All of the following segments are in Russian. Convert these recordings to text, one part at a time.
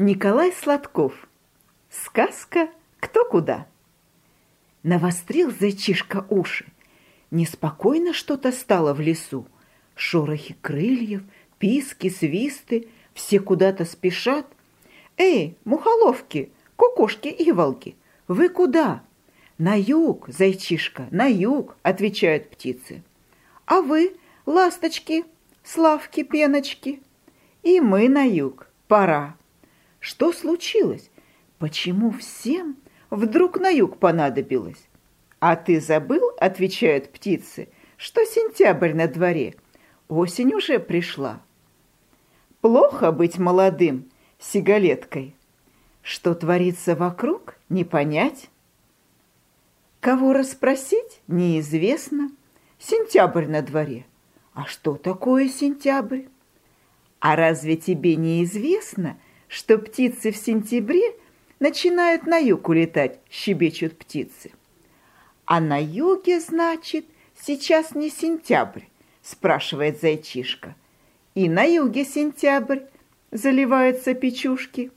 Николай Сладков. Сказка «Кто куда?» Навострил зайчишка уши. Неспокойно что-то стало в лесу. Шорохи крыльев, писки, свисты, все куда-то спешат. «Эй, мухоловки, кукушки и волки, вы куда?» «На юг, зайчишка, на юг», — отвечают птицы. «А вы, ласточки, славки, пеночки?» «И мы на юг, пора». Что случилось? Почему всем вдруг на юг понадобилось? А ты забыл, отвечают птицы, что сентябрь на дворе, осень уже пришла. Плохо быть молодым, сигалеткой. Что творится вокруг, не понять. Кого расспросить, неизвестно. Сентябрь на дворе. А что такое сентябрь? А разве тебе неизвестно, что птицы в сентябре начинают на юг улетать, щебечут птицы. А на юге, значит, сейчас не сентябрь, спрашивает зайчишка. И на юге сентябрь, заливаются печушки.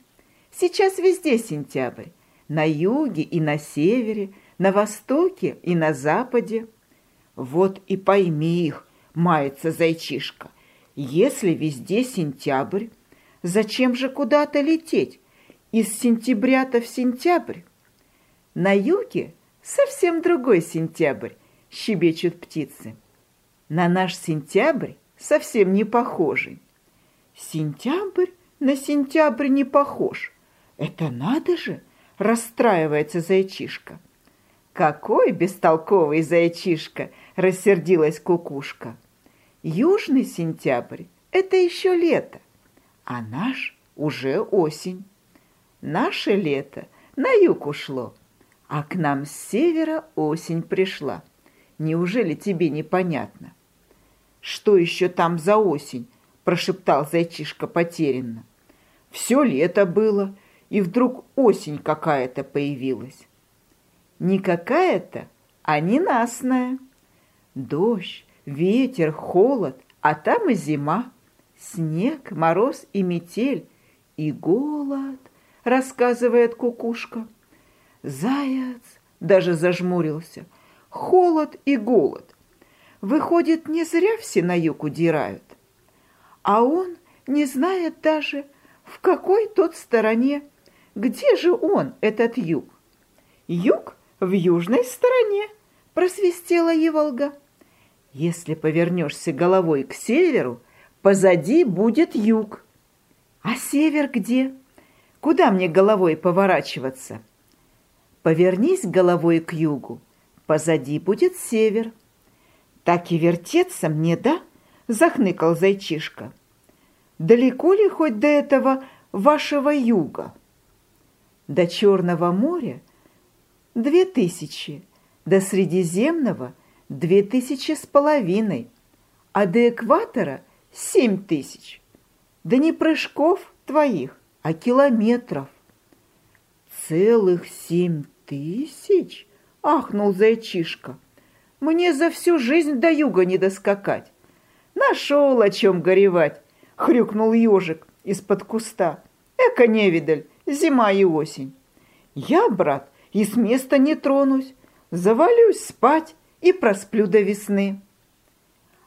Сейчас везде сентябрь, на юге и на севере, на востоке и на западе. Вот и пойми их, мается зайчишка, если везде сентябрь, Зачем же куда-то лететь? Из сентября-то в сентябрь? На юге совсем другой сентябрь, щебечут птицы. На наш сентябрь совсем не похожий. Сентябрь на сентябрь не похож. Это надо же, расстраивается зайчишка. Какой бестолковый зайчишка, рассердилась кукушка. Южный сентябрь — это еще лето а наш уже осень. Наше лето на юг ушло, а к нам с севера осень пришла. Неужели тебе непонятно? Что еще там за осень? Прошептал зайчишка потерянно. Все лето было, и вдруг осень какая-то появилась. Не какая-то, а ненастная. Дождь, ветер, холод, а там и зима. Снег, мороз и метель, и голод, рассказывает кукушка. Заяц даже зажмурился. Холод и голод. Выходит, не зря все на юг удирают. А он не знает даже, в какой тот стороне. Где же он, этот юг? Юг в южной стороне, просвистела Еволга. Если повернешься головой к северу, Позади будет юг. А север где? Куда мне головой поворачиваться? Повернись головой к югу. Позади будет север. Так и вертеться мне, да? Захныкал зайчишка. Далеко ли хоть до этого вашего юга? До Черного моря две тысячи, до Средиземного две тысячи с половиной, а до экватора – Семь тысяч. Да не прыжков твоих, а километров. Целых семь тысяч? Ахнул зайчишка. Мне за всю жизнь до юга не доскакать. Нашел о чем горевать, хрюкнул ежик из-под куста. Эка невидаль, зима и осень. Я, брат, и с места не тронусь, завалюсь спать и просплю до весны.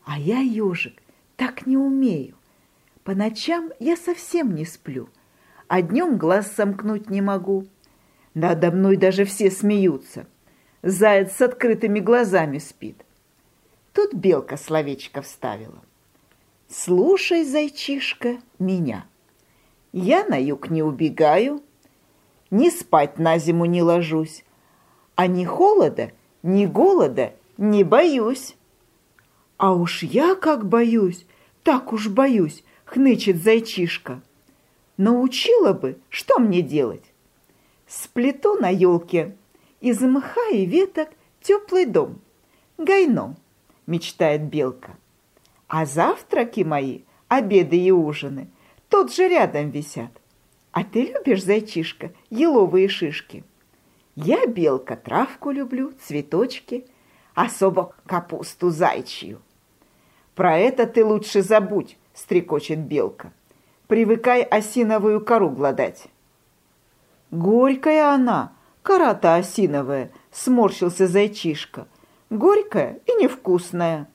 А я, ежик, так не умею. По ночам я совсем не сплю, а днем глаз сомкнуть не могу. Надо мной даже все смеются. Заяц с открытыми глазами спит. Тут белка словечко вставила. Слушай, зайчишка, меня. Я на юг не убегаю, ни спать на зиму не ложусь, а ни холода, ни голода не боюсь. А уж я как боюсь, так уж боюсь, хнычет зайчишка. Научила бы, что мне делать? Сплету на елке из мха и веток теплый дом. Гайно, мечтает белка. А завтраки мои, обеды и ужины, тут же рядом висят. А ты любишь, зайчишка, еловые шишки? Я, белка, травку люблю, цветочки, особо капусту зайчью. Про это ты лучше забудь, стрекочет белка. привыкай осиновую кору гладать. Горькая она, кора-то осиновая, сморщился зайчишка. Горькая и невкусная.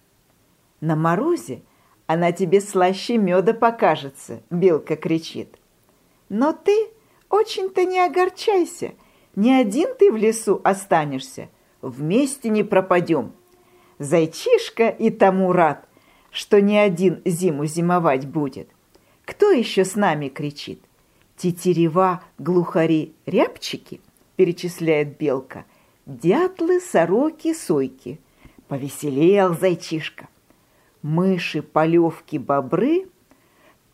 На морозе она тебе слаще меда покажется, белка кричит. Но ты очень-то не огорчайся, не один ты в лесу останешься, вместе не пропадем. Зайчишка и тому рад, что ни один зиму зимовать будет. Кто еще с нами кричит? Тетерева, глухари, рябчики, перечисляет белка. Дятлы, сороки, сойки. Повеселел зайчишка. Мыши, полевки, бобры –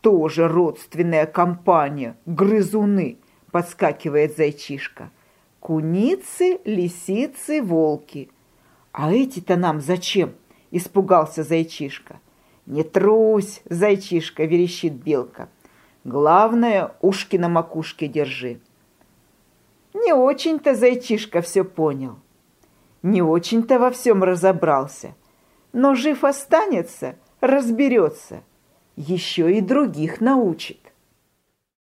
тоже родственная компания, грызуны, подскакивает зайчишка. Куницы, лисицы, волки. А эти-то нам зачем? Испугался зайчишка. Не трусь, зайчишка, верещит белка. Главное, ушки на макушке держи. Не очень-то зайчишка все понял. Не очень-то во всем разобрался. Но жив останется, разберется. Еще и других научит.